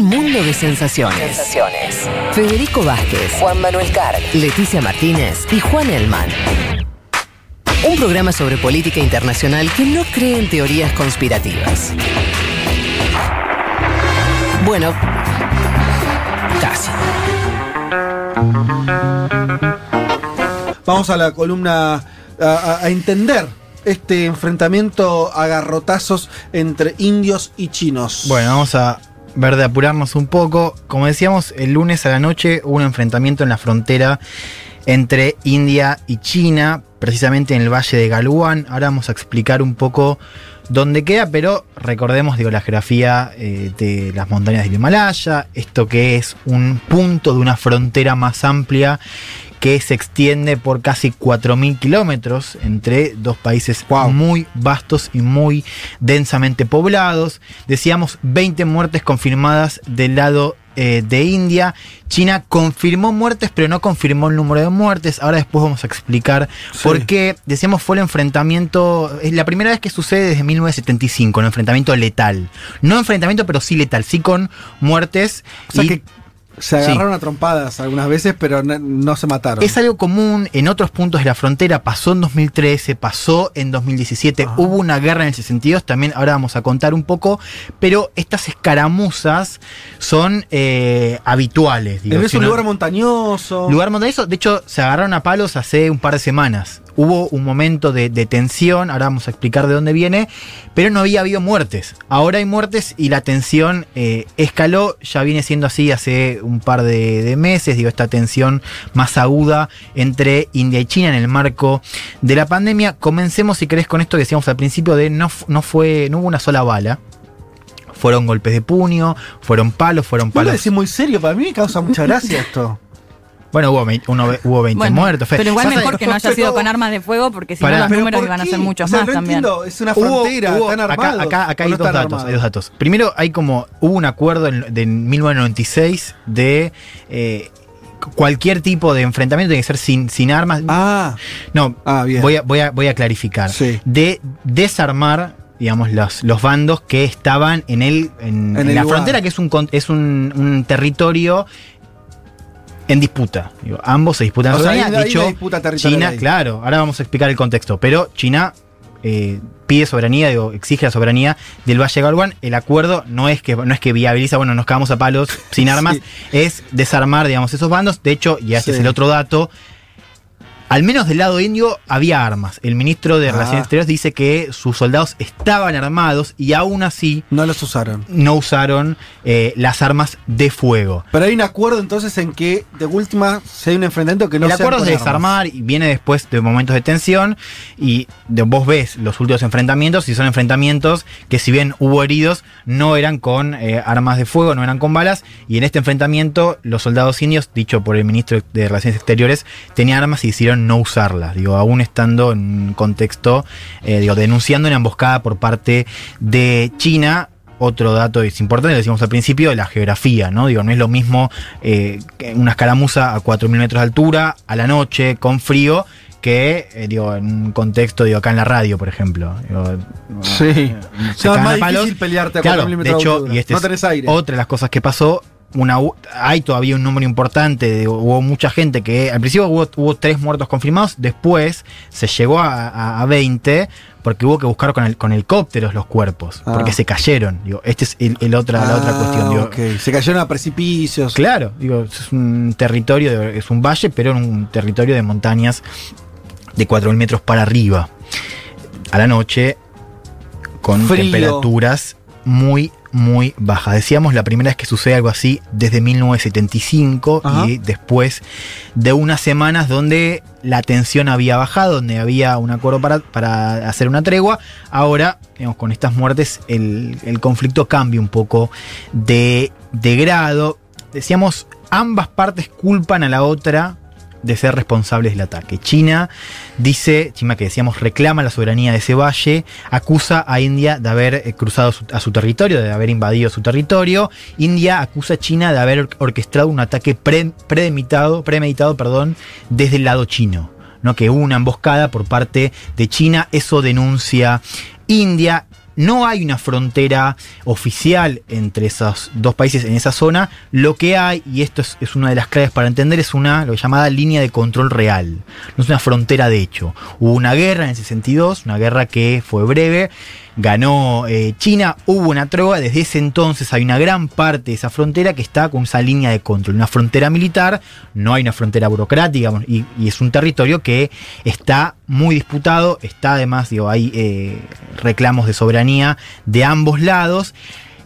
Un mundo de sensaciones. Sensaciones. Federico Vázquez, Juan Manuel Carg. Leticia Martínez y Juan Elman. Un programa sobre política internacional que no cree en teorías conspirativas. Bueno, casi. Vamos a la columna a, a- a entender este enfrentamiento a garrotazos entre indios y chinos. Bueno, vamos a ver de apurarnos un poco. Como decíamos, el lunes a la noche hubo un enfrentamiento en la frontera entre India y China, precisamente en el valle de Galwan. Ahora vamos a explicar un poco dónde queda, pero recordemos, digo, la geografía eh, de las montañas del Himalaya, esto que es un punto de una frontera más amplia que se extiende por casi 4.000 kilómetros entre dos países muy vastos y muy densamente poblados. Decíamos 20 muertes confirmadas del lado eh, de India. China confirmó muertes, pero no confirmó el número de muertes. Ahora después vamos a explicar por qué. Decíamos fue el enfrentamiento, es la primera vez que sucede desde 1975, un enfrentamiento letal. No enfrentamiento, pero sí letal, sí con muertes. O sea y- que se Sí. agarraron a trompadas algunas veces, pero no, no se mataron. Es algo común en otros puntos de la frontera, pasó en 2013, pasó en 2017, Ah. hubo una guerra en ese sentido, también ahora vamos a contar un poco, pero estas escaramuzas son eh, habituales. digo, es si un lugar montañoso. Lugar montañoso, de hecho se agarraron a palos hace un par de semanas. Hubo un momento de, de tensión, ahora vamos a explicar de dónde viene, pero no había habido muertes. Ahora hay muertes y la tensión eh, escaló, ya viene siendo así hace un par de, de meses, digo, esta tensión más aguda entre India y China en el marco de la pandemia. Comencemos, si querés, con esto que decíamos al principio de no, no fue, no hubo una sola bala. Fueron golpes de puño, fueron palos, fueron Vos lo palos. decís muy serio, para mí me causa mucha gracia esto. Bueno, hubo, uno- hubo 20 Bueno, muertos. Fe- Pero igual mejor que no haya sido con armas de fuego, porque si no los números ¿por iban a ser muchos O sea, más no también. entiendo, es una Hubo- frontera, hubo- ¿están acá, armados? acá- acá ¿O hay no dos están datos, armados? hay dos datos. Primero, hay como, hubo un acuerdo en, de 1996 de eh, cualquier tipo de enfrentamiento tiene que ser sin, sin armas. Ah, no, ah, bien. voy a, voy, a, voy a clarificar. Sí. De desarmar, digamos, los, los bandos que estaban en, el, en, En en el la lugar. frontera, que es un, con- es un, un territorio en disputa. Digo, ambos se disputan O la soberanía. disputa China, claro, ahora vamos a explicar el contexto. Pero China eh, pide soberanía, digo, exige la soberanía del Valle de Galwan. El acuerdo no es que no es que viabiliza, bueno, nos cagamos a palos sin armas, Sí. es desarmar, digamos, esos bandos. De hecho, y este Sí. es el otro dato. Al menos del lado indio había armas. El ministro de Ah. Relaciones Exteriores dice que sus soldados estaban armados y aún así no los usaron. no usaron eh, las armas de fuego. Pero hay un acuerdo entonces en que de última si hay un enfrentamiento que no el sea acuerdo es de armas. desarmar y viene después de momentos de tensión y de- vos ves los últimos enfrentamientos y son enfrentamientos que si bien hubo heridos no eran con eh, armas de fuego, no eran con balas y en este enfrentamiento los soldados indios, dicho por el ministro de Relaciones Exteriores, tenían armas y decidieron no usarlas, digo, aún estando en un contexto, eh, digo, denunciando una emboscada por parte de China otro dato es importante, lo decíamos al principio, la geografía, ¿no? Digo, no es lo mismo eh, una escaramuza a 4.000 metros de altura, a la noche, con frío, que, eh, digo, en un contexto, digo, acá en la radio, por ejemplo. Digo, Sí. se No, es más palos. difícil pelearte a Claro, 4.000 de metros de hecho, altura. y este No tenés aire. otra de las cosas que pasó. Una, hay todavía un número importante, de- hubo mucha gente que al principio hubo, hubo tres muertos confirmados, después se llegó a, a- a 20 porque hubo que buscar con, el, con helicópteros los cuerpos, Ah. porque se cayeron. Digo, esta es el, el otra, la otra Ah, cuestión. Digo. Se cayeron a precipicios. Claro, digo, es un territorio, de- es un valle, pero en un territorio de montañas de 4.000 metros para arriba. A la noche, con Frío. temperaturas muy, muy bajas. Decíamos la primera vez que sucede algo así desde 1975 Ajá. y después de unas semanas donde la tensión había bajado, donde había un acuerdo para, para hacer una tregua. Ahora, digamos, con estas muertes, el, el conflicto cambia un poco de, de grado. Decíamos, ambas partes culpan a la otra de ser responsables del ataque. China dice, China que decíamos reclama la soberanía de ese valle, acusa a India de haber eh, cruzado a su territorio, de haber invadido su territorio. India acusa a China de haber or- orquestado un ataque pre- premeditado, premeditado perdón, desde el lado chino. ¿no? Que hubo una emboscada por parte de China, eso denuncia India. No hay una frontera oficial entre esos dos países en esa zona. Lo que hay, y esto es, una de las claves para entender, es una lo llamada línea de control real. No es una frontera de hecho. Hubo una guerra en el 62, una guerra que fue breve ganó eh, China, hubo una tregua, desde ese entonces hay una gran parte de esa frontera que está con esa línea de control, una frontera militar, no hay una frontera burocrática y, y es un territorio que está muy disputado, está además, digo, hay eh, reclamos de soberanía de ambos lados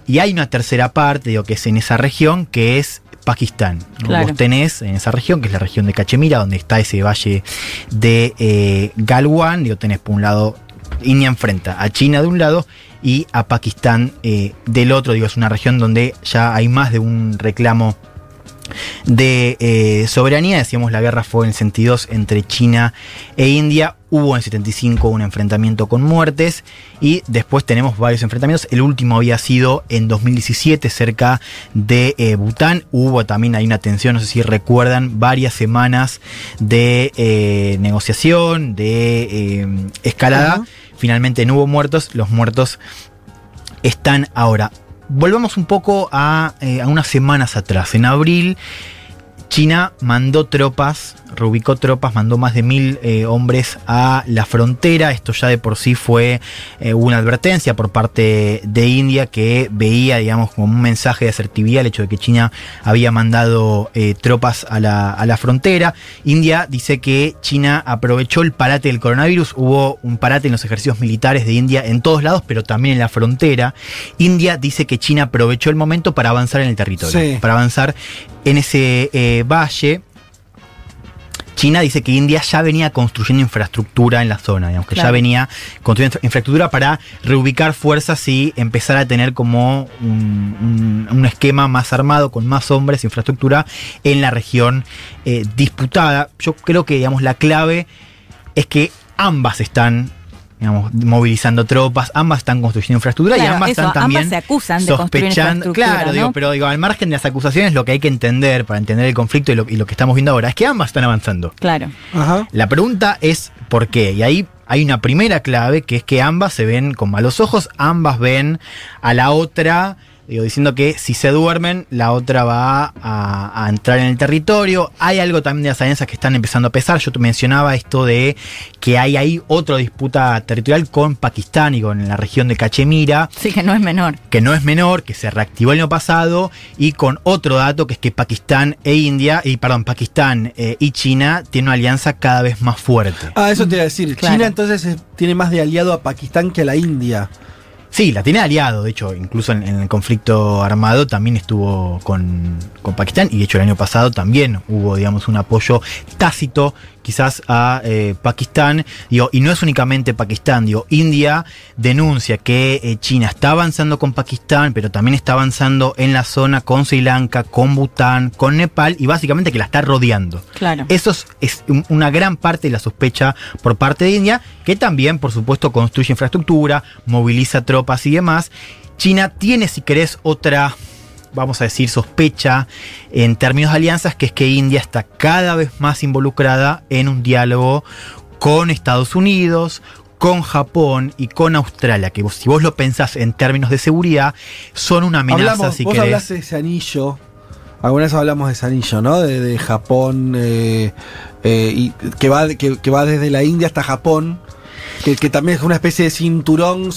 y hay una tercera parte, digo, que es en esa región, que es Pakistán. ¿no? Claro. Vos tenés en esa región, que es la región de Cachemira, donde está ese valle de eh, Galwan, digo, tenés por un lado, India enfrenta a China de un lado y a Pakistán eh, del otro, digo, es una región donde ya hay más de un reclamo de eh, soberanía. Decíamos, la guerra fue en el 62 entre China e India. Hubo en el 75 un enfrentamiento con muertes y después tenemos varios enfrentamientos. El último había sido en 2017 cerca de eh, Bután. Hubo también hay una tensión, no sé si recuerdan, varias semanas de eh, negociación, de eh, escalada. Finalmente no hubo muertos. Los muertos están ahora. Volvamos un poco a, a unas semanas atrás. En abril, China mandó tropas, reubicó tropas, mandó más de mil eh, hombres a la frontera. Esto ya de por sí fue eh, una advertencia por parte de India que veía, digamos, como un mensaje de asertividad el hecho de que China había mandado eh, tropas a la, a la frontera. India dice que China aprovechó el parate del coronavirus. Hubo un parate en los ejercicios militares de India en todos lados, pero también en la frontera. India dice que China aprovechó el momento para avanzar en el territorio, Sí. para avanzar en ese eh, valle. China dice que India ya venía construyendo infraestructura en la zona, digamos, que ya venía construyendo infra- infraestructura para reubicar fuerzas y empezar a tener como un, un- un esquema más armado, con más hombres, infraestructura en la región eh, disputada. Yo creo que, digamos, la clave es que ambas están digamos, movilizando tropas, ambas están construyendo infraestructura y ambas eso, están también ambas se acusan de sospechando. Claro, ¿no? digo, pero digo, al margen de las acusaciones, lo que hay que entender para entender el conflicto y lo, y lo que estamos viendo ahora es que ambas están avanzando. Claro. Ajá. La pregunta es ¿por qué? Y ahí hay una primera clave que es que ambas se ven con malos ojos, ambas ven a la otra. Digo, diciendo que si se duermen, la otra va a, a entrar en el territorio. Hay algo también de las alianzas que están empezando a pesar. Yo te mencionaba esto de que hay ahí otra disputa territorial con Pakistán y con la región de Cachemira Sí, que no es menor. que no es menor, que se reactivó el año pasado, y con otro dato que es que Pakistán e India, y perdón, Pakistán eh, y China tienen una alianza cada vez más fuerte. Ah, eso te iba a decir. Claro. China entonces tiene más de aliado a Pakistán que a la India. Sí, la tiene aliado, de hecho, incluso en, en el conflicto armado también estuvo con, con Pakistán, y de hecho el año pasado también hubo, digamos, un apoyo tácito quizás a eh, Pakistán, digo, y no es únicamente Pakistán, digo, India denuncia que eh, China está avanzando con Pakistán, pero también está avanzando en la zona con Sri Lanka, con Bután, con Nepal, y básicamente que la está rodeando. Claro. Eso es, es un- una gran parte de la sospecha por parte de India, que también, por supuesto, construye infraestructura, moviliza tropas y demás. China tiene, si querés, otra, vamos a decir, sospecha en términos de alianzas, que es que India está cada vez más involucrada en un diálogo con Estados Unidos, con Japón y con Australia, que vos- si vos lo pensás en términos de seguridad, son una amenaza, Hablamos, si vos querés. de ese anillo. Alguna vez hablamos de ese anillo, ¿no? De, de Japón, eh, eh, y que, va, que, que va desde la India hasta Japón. Que, también es una especie de cinturón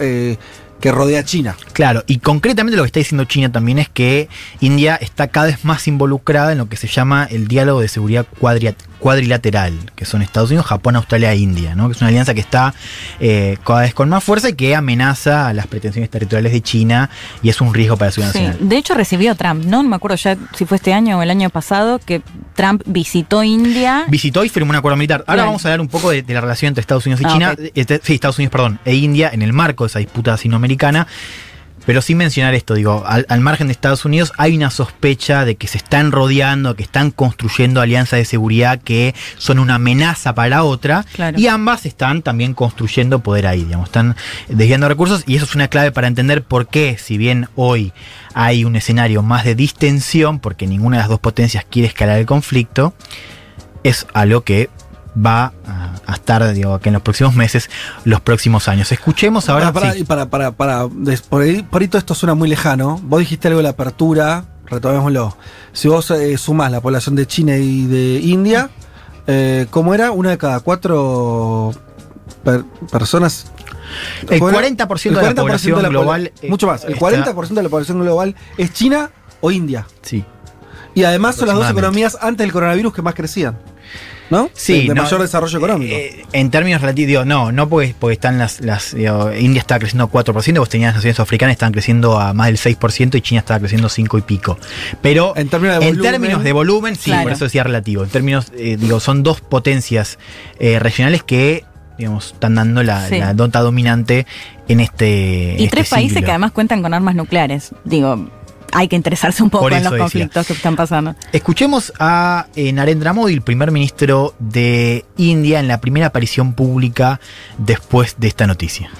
eh, que rodea a China. Claro, y concretamente lo que está diciendo China también es que India está cada vez más involucrada en lo que se llama el diálogo de seguridad cuadria- cuadrilateral, que son Estados Unidos, Japón, Australia e India, ¿no? que es una alianza que está eh, cada vez con más fuerza y que amenaza a las pretensiones territoriales de China y es un riesgo para la seguridad Sí, nacional. de hecho recibió Trump, ¿no? No me acuerdo ya si fue este año o el año pasado que Trump visitó India. Visitó y firmó un acuerdo militar. Ahora vamos a hablar un poco de, de la relación entre Estados Unidos y Ah, China, ok. eh, te- sí, Estados Unidos, perdón, e India en el marco de esa disputa sinoamericana. Pero sin mencionar esto, digo, al, al margen de Estados Unidos hay una sospecha de que se están rodeando, que están construyendo alianzas de seguridad que son una amenaza para la otra. Claro. Y ambas están también construyendo poder ahí, digamos, están desviando recursos. Y eso es una clave para entender por qué, si bien hoy hay un escenario más de distensión, porque ninguna de las dos potencias quiere escalar el conflicto, es algo que va a a estar, digo, que en los próximos meses, los próximos años. Escuchemos ahora. Para, para, sí. y para, para, para- por, ahí, por ahí todo esto suena muy lejano. Vos dijiste algo de la apertura, retomémoslo. Si vos eh, sumás la población de China y de India, eh, ¿cómo era? Una de cada cuatro per- personas. El ¿Cómo era? 40% de la población pobla- global, eh, Mucho más. El está- 40% de la población global es China o India. Sí. Y además son las dos economías antes del coronavirus que más crecían. ¿No? Sí, De, de no, mayor desarrollo económico. eh, en términos relativos, digo, no, no porque, porque están las, las digo, India está creciendo 4%, vos tenías las naciones africanas estaban creciendo a más del 6% y China estaba creciendo 5 y pico. Pero En términos de volumen. términos de volumen, sí, Claro. por eso decía relativo. En términos, eh, digo, son dos potencias eh, regionales que, digamos, están dando la, Sí. la nota dominante en este. Y este tres países siglo. que además cuentan con armas nucleares. Digo, hay que interesarse un poco en los conflictos que están pasando. Escuchemos a Narendra Modi, el primer ministro de India, en la primera aparición pública después de esta noticia.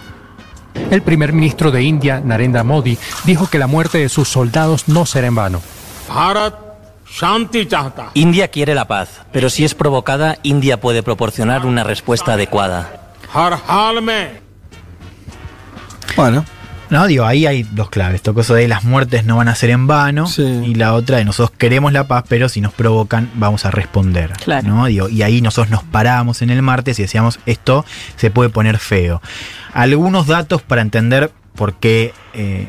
El primer ministro de India, Narendra Modi, dijo que la muerte de sus soldados no será en vano. India quiere la paz, pero si es provocada, India puede proporcionar una respuesta adecuada. Bueno, no, digo, ahí hay dos claves. Esto cosa de las muertes no van a ser en vano. Sí. Y la otra de nosotros queremos la paz, pero si nos provocan, vamos a responder. Claro. ¿no? Digo, y ahí nosotros nos paramos en el martes y decíamos, esto se puede poner feo. Algunos datos para entender por qué, eh,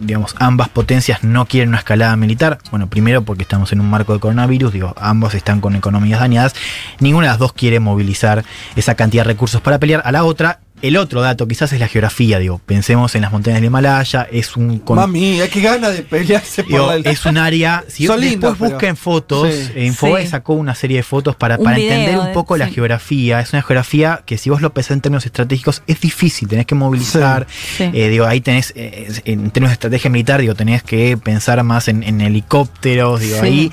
digamos, ambas potencias no quieren una escalada militar. Bueno, primero porque estamos en un marco de coronavirus, digo, ambos están con economías dañadas. Ninguna de las dos quiere movilizar esa cantidad de recursos para pelear. A la otra, el otro dato quizás es la geografía, digo, pensemos en las montañas del Himalaya, es un... con- Mami, hay que gana de pelearse por digo, la- es un área. Si Son después lindos, pero- busquen fotos, Sí. eh, Infobae Sí. sacó una serie de fotos para, Un para video entender un poco la sí. geografía. Es una geografía que si vos lo pensás en términos estratégicos es difícil, tenés que movilizar. Sí. Eh, digo, ahí tenés, eh, en términos de estrategia militar, digo, tenés que pensar más en, en helicópteros, digo, Sí. ahí.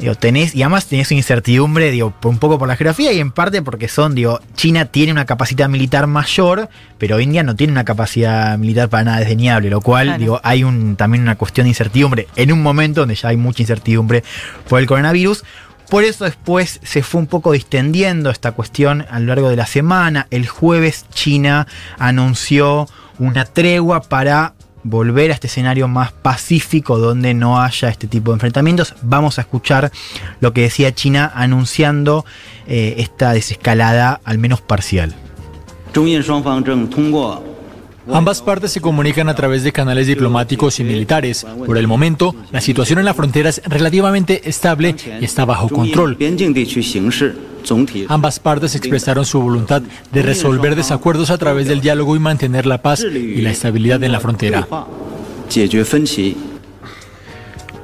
Digo, tenés, y además tenés una incertidumbre, digo, por- un poco por la geografía y en parte porque son, digo, China tiene una capacidad militar mayor, pero India no tiene una capacidad militar para nada desdeñable, lo cual, Claro. digo, hay un, también una cuestión de incertidumbre en un momento donde ya hay mucha incertidumbre por el coronavirus. Por eso después se fue un poco distendiendo esta cuestión a lo largo de la semana. El jueves China anunció una tregua para volver a este escenario más pacífico donde no haya este tipo de enfrentamientos. Vamos a escuchar lo que decía China anunciando eh, esta desescalada al menos parcial. 中印双方正通过 Ambas partes se comunican a través de canales diplomáticos y militares. Por el momento, la situación en la frontera es relativamente estable y está bajo control. Ambas partes expresaron su voluntad de resolver desacuerdos a través del diálogo y mantener la paz y la estabilidad en la frontera.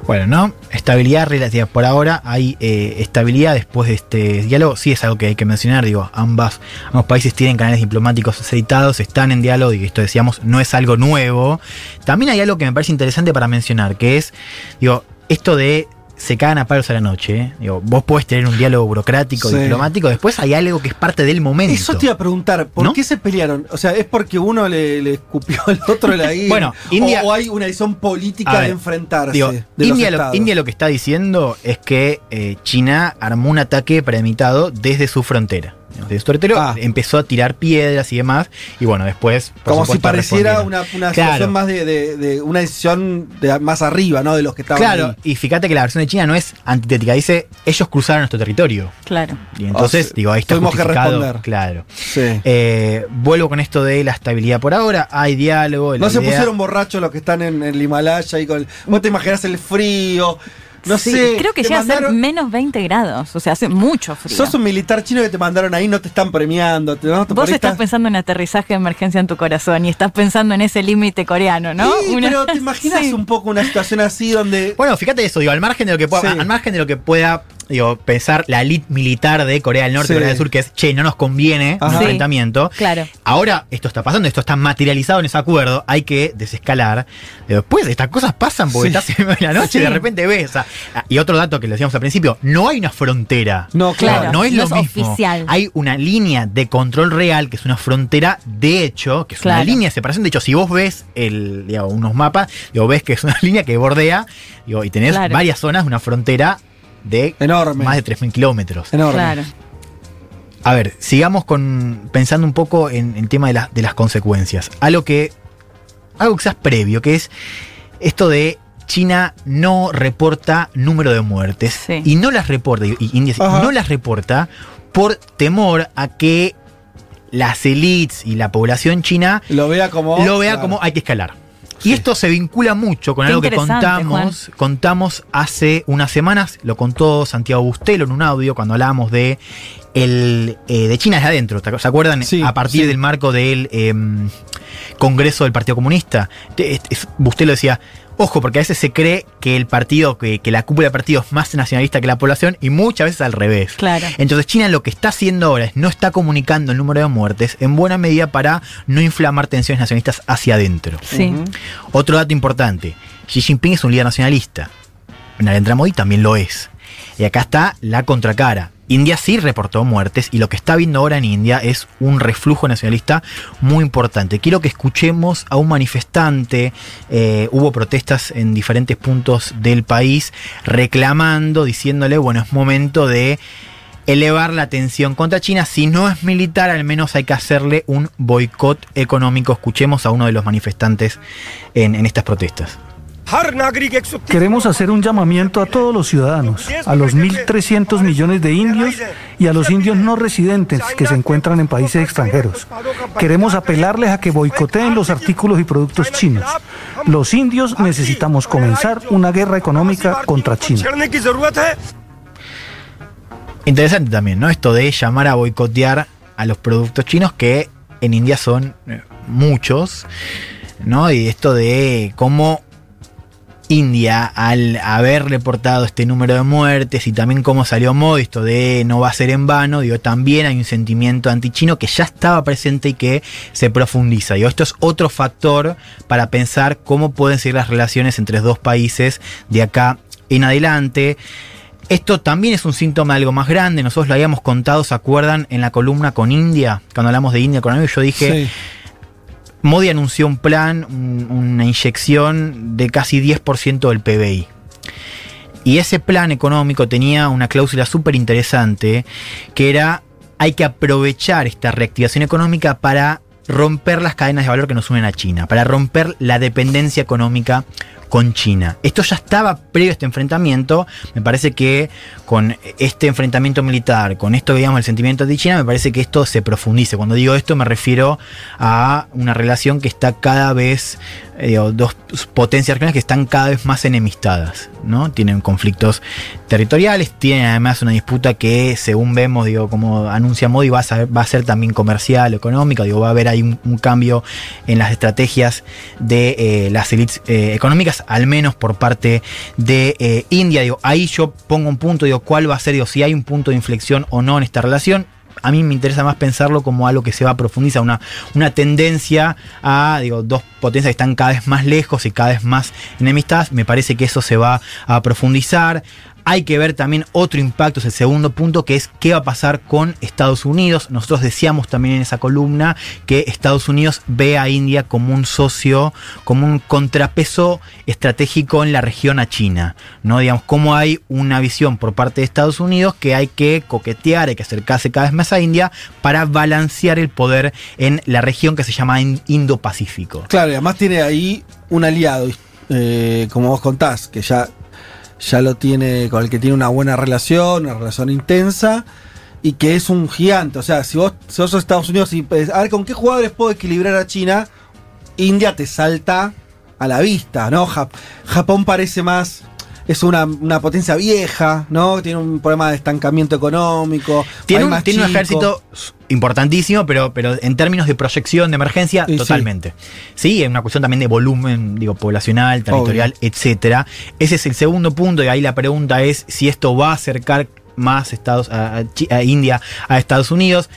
Bueno, ¿no? Estabilidad relativa. Por ahora hay eh, estabilidad después de este diálogo. Sí es algo que hay que mencionar. Digo, ambas, ambos países tienen canales diplomáticos aceitados, están en diálogo y esto decíamos no es algo nuevo. También hay algo que me parece interesante para mencionar, que es, digo, esto de se cagan a palos a la noche. ¿eh? Digo, vos podés tener un diálogo burocrático, Sí. diplomático, después hay algo que es parte del momento. Eso te iba a preguntar, ¿por ¿No? qué se pelearon? O sea, ¿es porque uno le, le escupió al otro la ira? Bueno, India- o, o hay una decisión política de enfrentarse Digo, de los India, lo? India lo que está diciendo es que eh, China armó un ataque premeditado desde su frontera. Su territorio Ah. empezó a tirar piedras y demás. Y bueno, después. Como si supuesto, pareciera una, una Claro. situación más de, de- de una decisión de más arriba, ¿no? De los que estaban Claro, ahí. y fíjate que la versión de China no es antitética, dice ellos cruzaron nuestro territorio. Claro. Y entonces, O sea, digo, ahí está tuvimos que justificado. responder. Claro. Sí. Eh, vuelvo con esto de la estabilidad por ahora. Hay diálogo. no se idea- pusieron borrachos los que están en, en el Himalaya y con el- Vos te imaginás el frío. No Sí, sé. Creo que llega a ser mandaron- menos 20 grados. O sea, hace mucho frío. Sos un militar chino que te mandaron ahí, no te están premiando. te- ¿no? Por Vos estás estás- pensando en aterrizaje de emergencia en tu corazón y estás pensando en ese límite coreano, ¿no? Sí, Una- pero te imaginas Sí. un poco una situación así donde. Bueno, fíjate eso, digo, al margen de lo que pueda, Sí. al margen de lo que pueda, digo, pensar la elite militar de Corea del Norte Sí. y Corea del Sur, que es, che, no nos conviene un Ajá. Sí. enfrentamiento. Claro. Ahora esto está pasando, esto está materializado en ese acuerdo, hay que desescalar. Después estas cosas pasan porque Sí. estás en de la noche Sí. y de repente ves. o sea, y otro dato que lo decíamos al principio, no hay una frontera. No, Claro. No es no lo es mismo. oficial. Hay una línea de control real, que es una frontera de hecho, que es una línea de separación. De hecho, si vos ves el, unos mapas, digo, ves que es una línea que bordea, digo, y tenés Claro. varias zonas, una frontera de Enorme. más de 3.000 kilómetros. Enorme. Claro. A ver, sigamos con pensando un poco en el tema de, la- de las consecuencias. Algo que, algo quizás previo, que es esto de China no reporta número de muertes Sí. y no las reporta, y India Ajá. no las reporta por temor a que las elites y la población china Lo vea como. lo vea claro. como hay que escalar. Y esto se vincula mucho con Qué algo que contamos, contamos hace unas semanas, lo contó Santiago Bustelo en un audio cuando hablábamos de el eh, de China desde adentro, ¿te- ¿se acuerdan? Sí, a partir sí. del marco del em, Congreso del Partido Comunista. Te- es- es- Bustelo decía, ojo, porque a veces se cree que el partido, que, que la cúpula del partido es más nacionalista que la población y muchas veces al revés. Claro. Entonces China lo que está haciendo ahora es no está comunicando el número de muertes en buena medida para no inflamar tensiones nacionalistas hacia adentro. Sí. Otro dato importante, Xi Jinping es un líder nacionalista. Narendra Modi también lo es. Y acá está la contracara. India sí reportó muertes y lo que está viendo ahora en India es un reflujo nacionalista muy importante. Quiero que escuchemos a un manifestante. eh, hubo protestas en diferentes puntos del país reclamando, diciéndole, bueno, es momento de elevar la tensión contra China. Si no es militar, al menos hay que hacerle un boicot económico. Escuchemos a uno de los manifestantes en, en estas protestas. Queremos hacer un llamamiento a todos los ciudadanos, a los 1.300 millones de indios y a los indios no residentes que se encuentran en países extranjeros. Queremos apelarles a que boicoteen los artículos y productos chinos. Los indios necesitamos comenzar una guerra económica contra China. Interesante también, ¿no? Esto de llamar a boicotear a los productos chinos que en India son eh, muchos, ¿no? Y esto de cómo India, al haber reportado este número de muertes y también cómo salió Modi, esto de no va a ser en vano, digo, también hay un sentimiento antichino que ya estaba presente y que se profundiza. Digo, esto es otro factor para pensar cómo pueden ser las relaciones entre dos países de acá en adelante. Esto también es un síntoma de algo más grande. Nosotros lo habíamos contado, ¿se acuerdan? En la columna con India, cuando hablamos de India con yo dije. Modi anunció un plan, un- una inyección de casi 10% del PBI. Y ese plan económico tenía una cláusula súper interesante, que era, hay que aprovechar esta reactivación económica para romper las cadenas de valor que nos unen a China, para romper la dependencia económica con China. Esto ya estaba previo a este enfrentamiento, me parece que con este enfrentamiento militar, con esto digamos el sentimiento de China, me parece que esto se profundice. Cuando digo esto me refiero a una relación que está cada vez, dos potencias regionales que están cada vez más enemistadas, ¿no? Tienen conflictos territoriales, tienen además una disputa que según vemos, digo, como anuncia Modi, va a, ser, va a ser también comercial, económica, digo, va a haber ahí un, un cambio en las estrategias de eh, las élites eh, económicas, al menos por parte de eh, India. Digo, ahí yo pongo un punto, digo, cuál va a ser, digo, si hay un punto de inflexión o no en esta relación. A mí me interesa más pensarlo como algo que se va a profundizar, una, una tendencia a digo, dos potencias que están cada vez más lejos y cada vez más enemistadas. Me parece que eso se va a profundizar. Hay que ver también otro impacto, es el segundo punto, que es qué va a pasar con Estados Unidos. Nosotros decíamos también en esa columna que Estados Unidos ve a India como un socio, como un contrapeso estratégico en la región a China. ¿no? Digamos, cómo hay una visión por parte de Estados Unidos que hay que coquetear, hay que acercarse cada vez más a India para balancear el poder en la región que se llama In- Indo-Pacífico. Claro, y además tiene ahí un aliado, eh, como vos contás, que ya, ya lo tiene, con el que tiene una buena relación, una relación intensa, y que es un gigante. O sea, si vos, si vos sos Estados Unidos y pues, a ver con qué jugadores puedo equilibrar a China, India te salta a la vista, ¿no? Jap- Japón parece más. Es una, una potencia vieja, ¿no? Tiene un problema de estancamiento económico. Tiene, un, tiene ejército importantísimo, pero, pero en términos de proyección de emergencia, Y totalmente. Sí, es una cuestión también de volumen, digo, poblacional, territorial, etcétera. Ese es el segundo punto, y ahí la pregunta es si esto va a acercar más Estados, a, a India a Estados Unidos.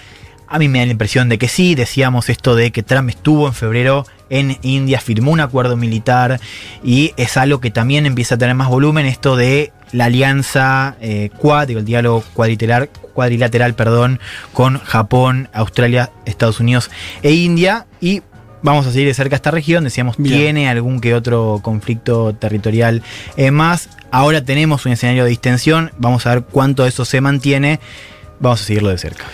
A mí me da la impresión de que sí, decíamos esto de que Trump estuvo en febrero en India, firmó un acuerdo militar y es algo que también empieza a tener más volumen, esto de la alianza eh, Quad, digo, el diálogo cuadrilateral, cuadrilateral perdón, con Japón, Australia, Estados Unidos e India. Y vamos a seguir de cerca esta región, decíamos, Bien. tiene algún que otro conflicto territorial eh, más. Ahora tenemos un escenario de distensión, vamos a ver cuánto eso se mantiene. Vamos a seguirlo de cerca.